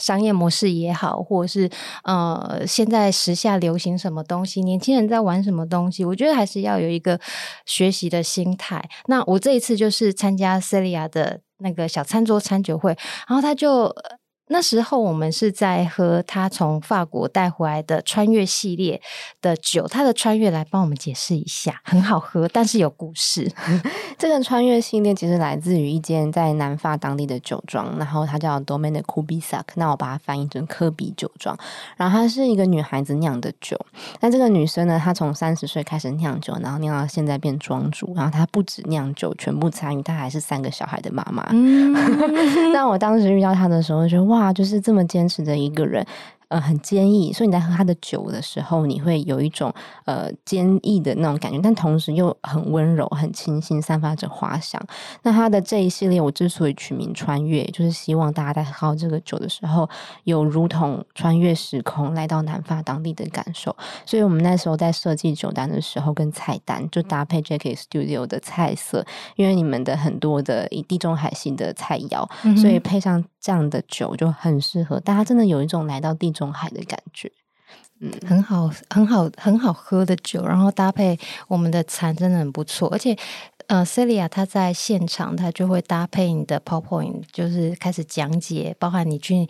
A: 商业模式也好，或者是呃现在时下流行什么东西，年轻人在玩什么东西，我觉得还是要有一个学习的心态。那我这一次就是参加 Celia 的那个小餐桌餐酒会，然后他就。那时候我们是在喝他从法国带回来的穿越系列的酒，他的穿越来帮我们解释一下，很好喝，但是有故事。<laughs>
B: 这个穿越系列其实来自于一间在南法当地的酒庄，然后它叫 Domaine de Cubisac，那我把它翻译成科比酒庄。然后它是一个女孩子酿的酒，那这个女生呢，她从三十岁开始酿酒，然后酿到现在变庄主，然后她不止酿酒，全部参与，她还是三个小孩的妈妈。嗯，<laughs> 那我当时遇到她的时候，就觉得哇。哇，就是这么坚持的一个人。呃，很坚毅，所以你在喝他的酒的时候，你会有一种呃坚毅的那种感觉，但同时又很温柔、很清新，散发着花香。那他的这一系列，我之所以取名“穿越”，就是希望大家在喝这个酒的时候，有如同穿越时空来到南法当地的感受。所以我们那时候在设计酒单的时候，跟菜单就搭配 JK Studio 的菜色，因为你们的很多的以地中海性的菜肴，嗯、所以配上这样的酒就很适合。大家真的有一种来到地中海的感觉，
A: 嗯，很好，很好，很好喝的酒，然后搭配我们的餐，真的很不错。而且，呃，Celia 她在现场，她就会搭配你的 PowerPoint，就是开始讲解，包含你去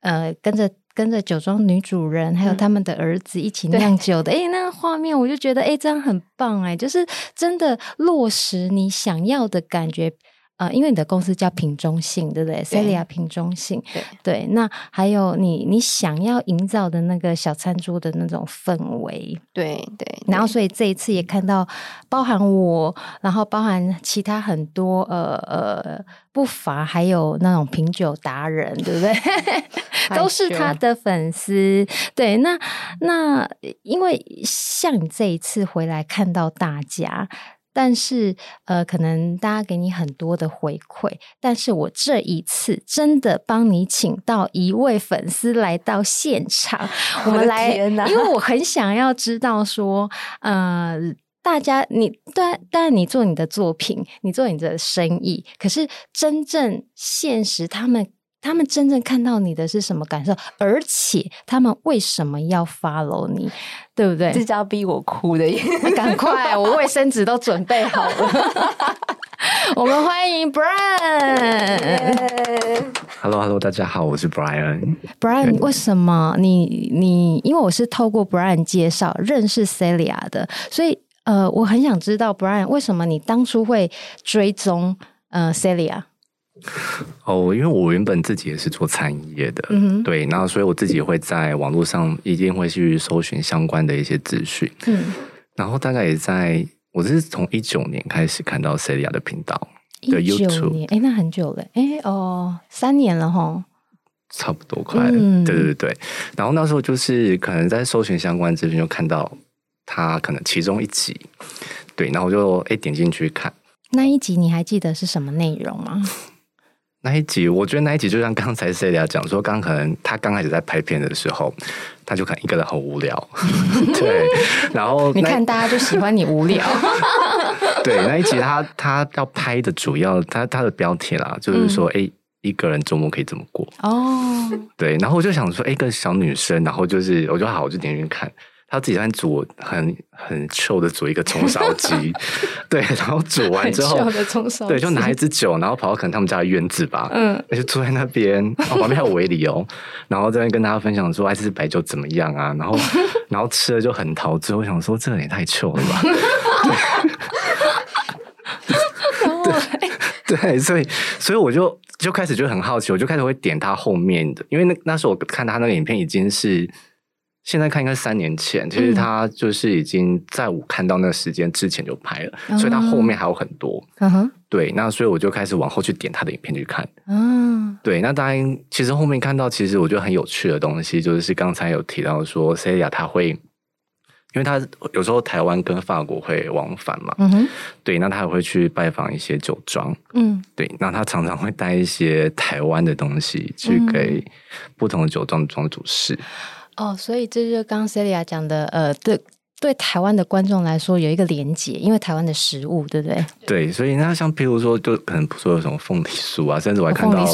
A: 呃跟着跟着酒庄女主人，还有他们的儿子一起酿酒的，哎、嗯，那个画面我就觉得，哎，这样很棒，哎，就是真的落实你想要的感觉。啊、呃，因为你的公司叫品中信，对不对？Celia 品中信，对，对。那还有你，你想要营造的那个小餐桌的那种氛围，
B: 对对。对
A: 然后，所以这一次也看到，包含我，然后包含其他很多，呃呃，不乏还有那种品酒达人，对不对？<laughs> 都是他的粉丝。对，那那因为像你这一次回来看到大家。但是呃，可能大家给你很多的回馈，但是我这一次真的帮你请到一位粉丝来到现场，<laughs> 我们来，因为我很想要知道说，呃，大家你但但你做你的作品，你做你的生意，可是真正现实他们。他们真正看到你的是什么感受？而且他们为什么要 follow 你？对不对？
B: 这叫逼我哭的耶！
A: 赶快，我卫生纸都准备好了。<laughs> 我们欢迎 Brian。
C: Hello，Hello，大家好，我是 Brian。
A: Brian，为什么你你？因为我是透过 Brian 介绍认识 Celia 的，所以呃，我很想知道 Brian 为什么你当初会追踪呃 Celia。<laughs>
C: 哦，因为我原本自己也是做餐饮业的，嗯，对，然后所以我自己会在网络上一定会去搜寻相关的一些资讯，嗯，然后大概也在我是从一九年开始看到 Celia 的频道的 YouTube，
A: 哎，那很久了，哎，哦，三年了哈，
C: 差不多快对对对，然后那时候就是可能在搜寻相关资讯，就看到他可能其中一集，对，然后我就哎点进去看，
A: 那一集你还记得是什么内容吗？
C: 那一集，我觉得那一集就像刚才 Celia 讲说，刚可能他刚开始在拍片的时候，他就可能一个人很无聊，<laughs> 对。然后
A: 你看，大家就喜欢你无聊。<laughs>
C: 对，那一集他他要拍的主要，他他的标题啦，就是说，哎、嗯欸，一个人周末可以怎么过？哦，对。然后我就想说，哎、欸，一个小女生，然后就是，我就好，我就点进去看。他自己在煮很很臭的煮一个葱烧鸡，<laughs> 对，然后煮完之后，对，就拿一支酒，然后跑到可能他们家的院子吧，嗯，就坐在那边，哦，旁边还有围篱哦，然后在那边跟大家分享说，哎，这支白酒怎么样啊？然后，<laughs> 然后吃了就很陶醉，我想说，这个也太臭了吧，<laughs> 对，对，所以，所以我就就开始就很好奇，我就开始会点他后面的，因为那那时候我看他那个影片已经是。现在看应该三年前，其实他就是已经在我看到那个时间之前就拍了，嗯、所以他后面还有很多。嗯哼，对，那所以我就开始往后去点他的影片去看。嗯，对，那当然，其实后面看到其实我觉得很有趣的东西，就是刚才有提到说，Celia 他会，因为他有时候台湾跟法国会往返嘛。嗯哼，对，那他也会去拜访一些酒庄。嗯，对，那他常常会带一些台湾的东西去给不同的酒庄庄主试。
A: 哦，所以这就是刚刚 Celia 讲的，呃，对对，台湾的观众来说有一个连结，因为台湾的食物，对不对？<laughs>
C: 对，所以那像譬如说，就可能说有什么凤梨酥啊，甚至我还看到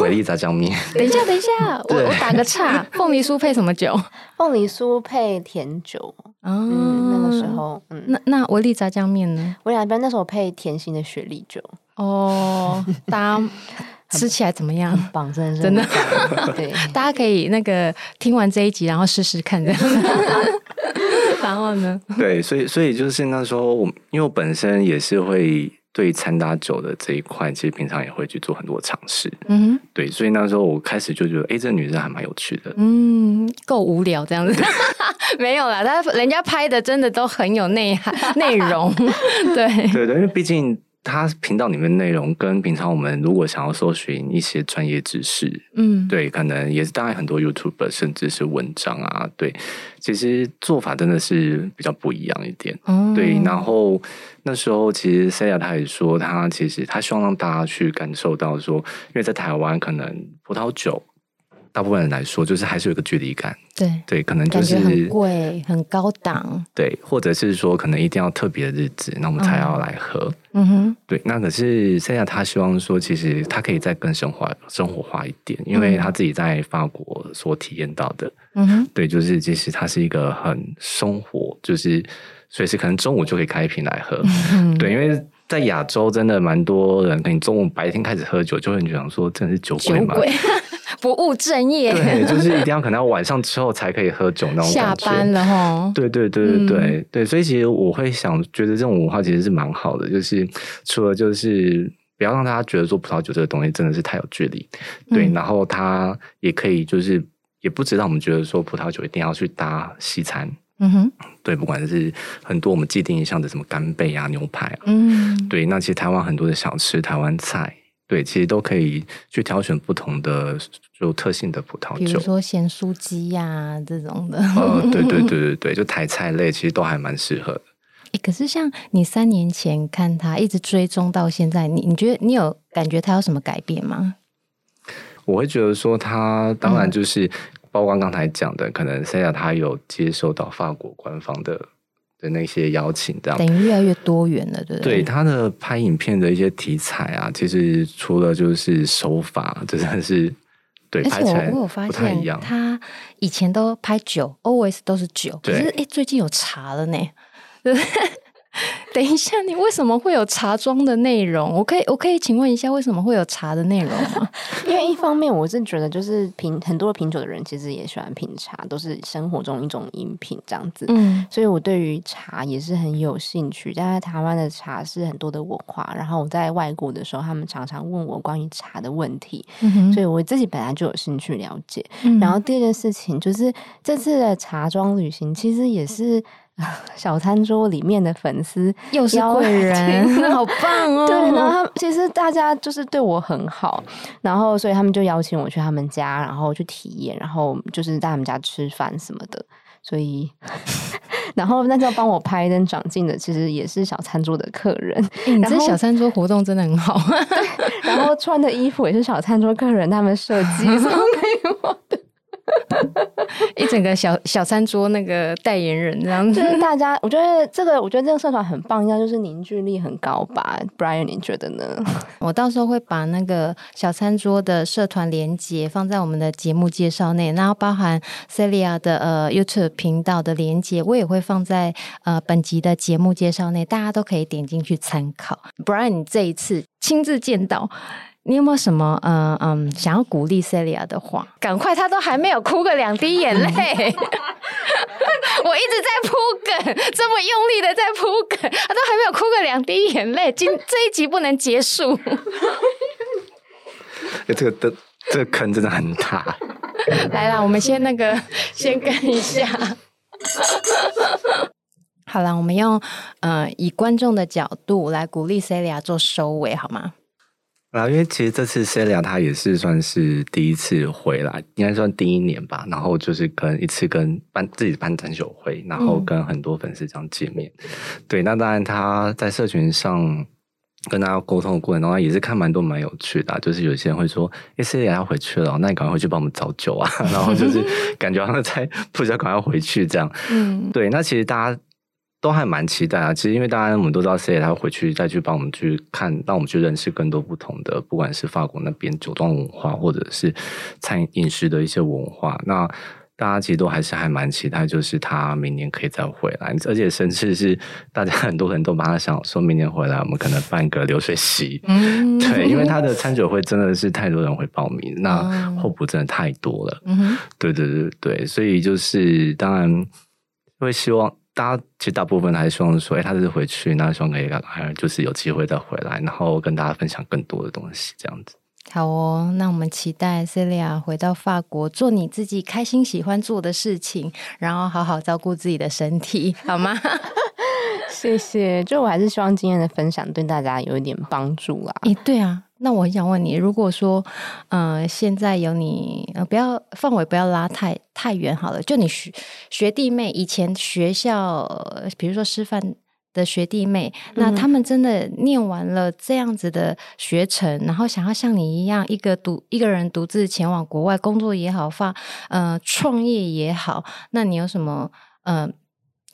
C: 维力炸酱面。<laughs>
A: 等一下，等一下，我我打个岔，<laughs> 凤梨酥配什么酒？
B: 凤梨酥配甜酒。哦、嗯，那个时候，嗯，
A: 那那维力炸酱面呢？
B: 我两边那时候配甜心的雪莉酒。
A: 哦，大家。吃起来怎么样？
B: 棒，真的
A: 真的。对，<laughs> 大家可以那个听完这一集，然后试试看这样。<laughs> 然后呢？
C: 对，所以所以就是那时候，我因为我本身也是会对餐搭酒的这一块，其实平常也会去做很多尝试。嗯，对，所以那时候我开始就觉得，哎，这女生还蛮有趣的。
A: 嗯，够无聊这样子。<laughs> 没有啦，他人家拍的真的都很有内涵内容。对
C: 对对，因为毕竟。他频道里面内容跟平常我们如果想要搜寻一些专业知识，嗯，对，可能也是当然很多 YouTuber 甚至是文章啊，对，其实做法真的是比较不一样一点，哦，对。然后那时候其实 Celia 他也说，他其实他希望让大家去感受到说，因为在台湾可能葡萄酒。大部分人来说，就是还是有一个距离感，
A: 对。
C: 对，可能就是
A: 很贵、很高档，
C: 对，或者是说可能一定要特别的日子，那我们才要来喝，嗯。哼，对。那可是现在他希望说，其实他可以再更生活、生活化一点，因为他自己在法国所体验到的，嗯哼，对，就是其实他是一个很生活，就是随时可能中午就可以开一瓶来喝，嗯、对，因为在亚洲真的蛮多人，可能中午白天开始喝酒，就会想说真的是酒鬼嘛。<laughs>
A: 不务正业，
C: 对，就是一定要可能要晚上之后才可以喝酒那种。<laughs>
A: 下班了哈，
C: 对对对对对、嗯、对，所以其实我会想，觉得这种文化其实是蛮好的，就是除了就是不要让大家觉得做葡萄酒这个东西真的是太有距离，对，嗯、然后它也可以就是也不知道我们觉得说葡萄酒一定要去搭西餐，嗯哼，对，不管是很多我们既定印象的什么干贝啊、牛排啊，嗯，对，那其实台湾很多的小吃、台湾菜。对，其实都可以去挑选不同的有特性的葡萄酒，比
A: 如说咸酥鸡呀、啊、这种的。
C: 呃，对对对 <laughs> 对对，就台菜类其实都还蛮适合的。
A: 欸，可是像你三年前看他一直追踪到现在，你你觉得你有感觉他有什么改变吗？
C: 我会觉得说他当然就是包括刚才讲的，嗯、可能 Celia 他有接受到法国官方的的那些邀请，这样
A: 等于越来越多元了，对不对？
C: 对他的拍影片的一些题材啊，其实除了就是手法，真的是对，拍起来不太一样。我有发现
A: 他以前都拍酒，always 都是酒，可是哎，最近有茶了呢。<laughs> <laughs> 等一下，你为什么会有茶庄的内容？我可以，我可以请问一下，为什么会有茶的内容吗？<laughs>
B: 因为一方面，我是觉得就是品很多品酒的人其实也喜欢品茶，都是生活中一种饮品这样子。嗯，所以我对于茶也是很有兴趣。但是台湾的茶是很多的文化，然后我在外国的时候，他们常常问我关于茶的问题，嗯、所以我自己本来就有兴趣了解。嗯、然后第二件事情就是这次的茶庄旅行，其实也是。<laughs> 小餐桌里面的粉丝
A: 又是贵人，<laughs> 好棒哦！
B: 对，然后他其实大家就是对我很好，然后所以他们就邀请我去他们家，然后去体验，然后就是在他们家吃饭什么的。所以，<laughs> 然后那就帮我拍跟长进的，其实也是小餐桌的客人。
A: 欸、你这小餐桌活动真的很好。
B: 然后穿的衣服也是小餐桌客人他们设计送给我的。<laughs>
A: 一整个小小餐桌那个代言人这样子，
B: 就是大家，我觉得这个，我觉得这个社团很棒，应该就是凝聚力很高吧。Brian，你觉得呢？<laughs>
A: 我到时候会把那个小餐桌的社团连接放在我们的节目介绍内，然后包含 Celia 的呃 YouTube 频道的连接，我也会放在呃本集的节目介绍内，大家都可以点进去参考。Brian，你这一次亲自见到。你有没有什么嗯嗯想要鼓励 Celia 的话？赶快，他都还没有哭个两滴眼泪，<laughs> 我一直在铺梗，这么用力的在铺梗，他都还没有哭个两滴眼泪。今这一集不能结束。<laughs>
C: 这个的这个坑真的很大。
A: 来啦，我们先那个先跟一下。好了，我们用呃以观众的角度来鼓励 Celia 做收尾，好吗？
C: 啊，因为其实这次 Celia 她也是算是第一次回来，应该算第一年吧。然后就是跟一次跟办自己办展酒会，然后跟很多粉丝这样见面。嗯、对，那当然他在社群上跟大家沟通的过程中，也是看蛮多蛮有趣的、啊。就是有些人会说：“哎，Celia 要回去了，那你赶快回去帮我们找酒啊！” <laughs> 然后就是感觉好像在不知道赶快回去这样。嗯，对，那其实大家。都还蛮期待啊！其实因为大家我们都知道，Celia 他会回去再去帮我们去看，让我们去认识更多不同的，不管是法国那边酒庄文化，或者是餐饮饮食的一些文化。那大家其实都还是还蛮期待，就是他明年可以再回来，而且甚至是大家很多人都把他想说明年回来，我们可能办个流水席。<laughs> 嗯，对，因为他的 <laughs> 餐酒会真的是太多人会报名，那候补真的太多了。嗯，对对对对，所以就是当然会希望。大家其实大部分还是希望说，哎，他这次回去，那希望可以还就是有机会再回来，然后跟大家分享更多的东西，这样子。
A: 好哦，那我们期待 Celia 回到法国，做你自己开心喜欢做的事情，然后好好照顾自己的身体，好吗？<laughs>
B: 谢谢。就我还是希望今天的分享对大家有一点帮助啦。
A: 诶，对啊。那我很想问你，如果说，呃，现在有你，呃，不要范围不要拉太太远好了，就你学学弟妹以前学校，比如说师范的学弟妹，那他们真的念完了这样子的学程，嗯、然后想要像你一样，一个独一个人独自前往国外工作也好，发呃创业也好，那你有什么呃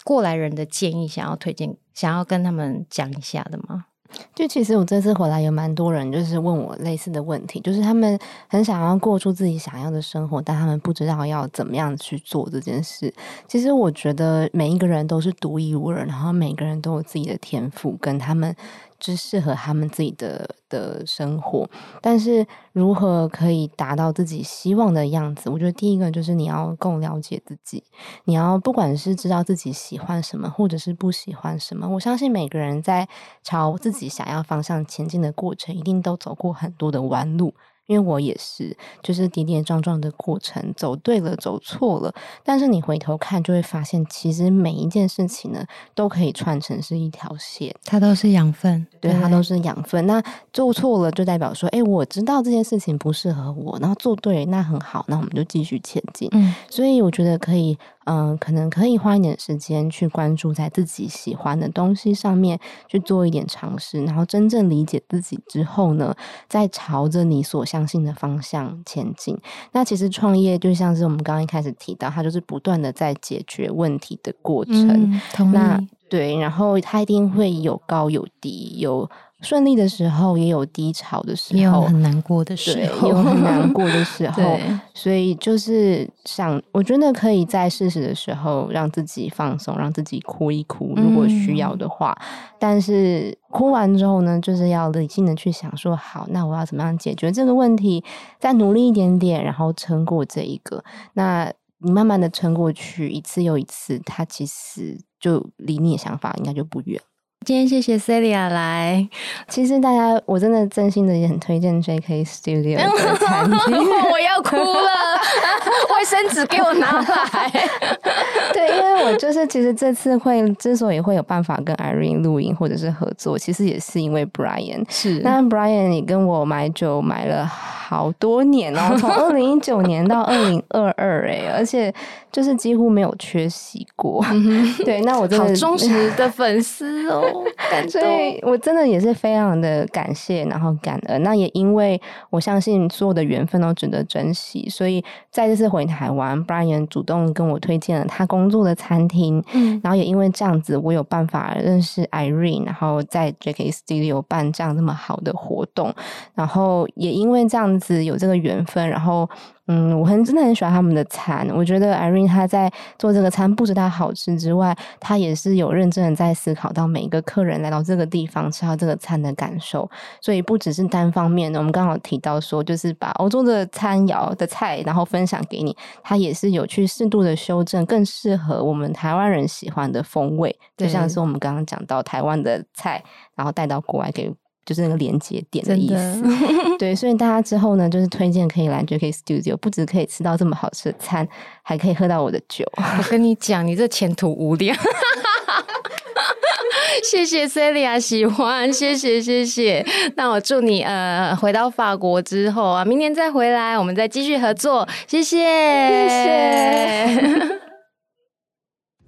A: 过来人的建议想要推荐，想要跟他们讲一下的吗？
B: 就其实我这次回来有蛮多人，就是问我类似的问题，就是他们很想要过出自己想要的生活，但他们不知道要怎么样去做这件事。其实我觉得每一个人都是独一无二，然后每个人都有自己的天赋，跟他们。是适合他们自己的的生活，但是如何可以达到自己希望的样子？我觉得第一个就是你要够了解自己，你要不管是知道自己喜欢什么，或者是不喜欢什么。我相信每个人在朝自己想要方向前进的过程，一定都走过很多的弯路。因为我也是，就是跌跌撞撞的过程，走对了，走错了，但是你回头看，就会发现，其实每一件事情呢，都可以串成是一条线，
A: 它都是养分，
B: 对，它都是养分。那做错了，就代表说，哎，我知道这件事情不适合我，然后做对，那很好，那我们就继续前进。嗯，所以我觉得可以，嗯、呃，可能可以花一点时间去关注在自己喜欢的东西上面去做一点尝试，然后真正理解自己之后呢，再朝着你所相信的方向前进。那其实创业就像是我们刚刚一开始提到，它就是不断的在解决问题的过程。
A: 嗯、
B: 那对，然后它一定会有高有低，有。顺利的时候也有低潮的时候，
A: 也有很 <laughs> 难过的时候，
B: 有很难过的时候。所以就是想，我觉得可以在适时的时候让自己放松，让自己哭一哭，如果需要的话。嗯、但是哭完之后呢，就是要理性的去想说，好，那我要怎么样解决这个问题？再努力一点点，然后撑过这一个。那你慢慢的撑过去，一次又一次，它其实就离你的想法应该就不远。
A: 今天谢谢 Celia 来，
B: 其实大家我真的真心的也很推荐 JK Studio <laughs> 的餐厅，
A: 我要哭了，<laughs> 卫生纸给我拿来。
B: 对，因为我就是其实这次会之所以会有办法跟 Irene 录音或者是合作，其实也是因为 Brian。
A: 是，
B: 那 Brian 也跟我买酒买了好多年哦，从 <laughs> 二零一九年到二零二二，哎，而且就是几乎没有缺席过。对，那我真的
A: 好忠实的 <laughs> 粉丝哦。
B: 所以我真的也是非常的感谢，然后感恩。那也因为我相信所有的缘分都值得珍惜，所以在这次回台湾，Brian 主动跟我推荐了他工作的餐厅。嗯，然后也因为这样子，我有办法认识 Irene，然后在 JK Studio 办这样那么好的活动。然后也因为这样子有这个缘分，然后。嗯，我很真的很喜欢他们的餐。我觉得 Irene 她在做这个餐，不止他好吃之外，她也是有认真的在思考到每一个客人来到这个地方吃到这个餐的感受。所以不只是单方面的，我们刚好提到说，就是把欧洲的餐肴的菜，然后分享给你，他也是有去适度的修正，更适合我们台湾人喜欢的风味。就像是我们刚刚讲到台湾的菜，然后带到国外给。就是那个连接点的意思，<laughs> 对，所以大家之后呢，就是推荐可以来 JK Studio，不止可以吃到这么好吃的餐，还可以喝到我的酒。
A: 我跟你讲，你这前途无量。<laughs> 谢谢 Celia，喜欢，谢谢谢谢。那我祝你呃回到法国之后啊，明年再回来，我们再继续合作。谢谢，谢谢。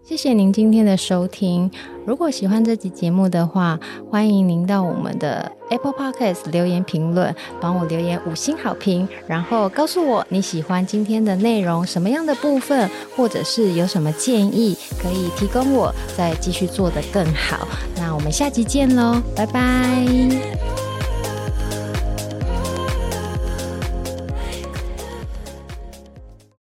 A: 谢谢您今天的收听。如果喜欢这集节目的话，欢迎您到我们的 Apple Podcast 留言评论，帮我留言五星好评，然后告诉我你喜欢今天的内容，什么样的部分，或者是有什么建议可以提供我，再继续做得更好。那我们下集见喽，拜拜。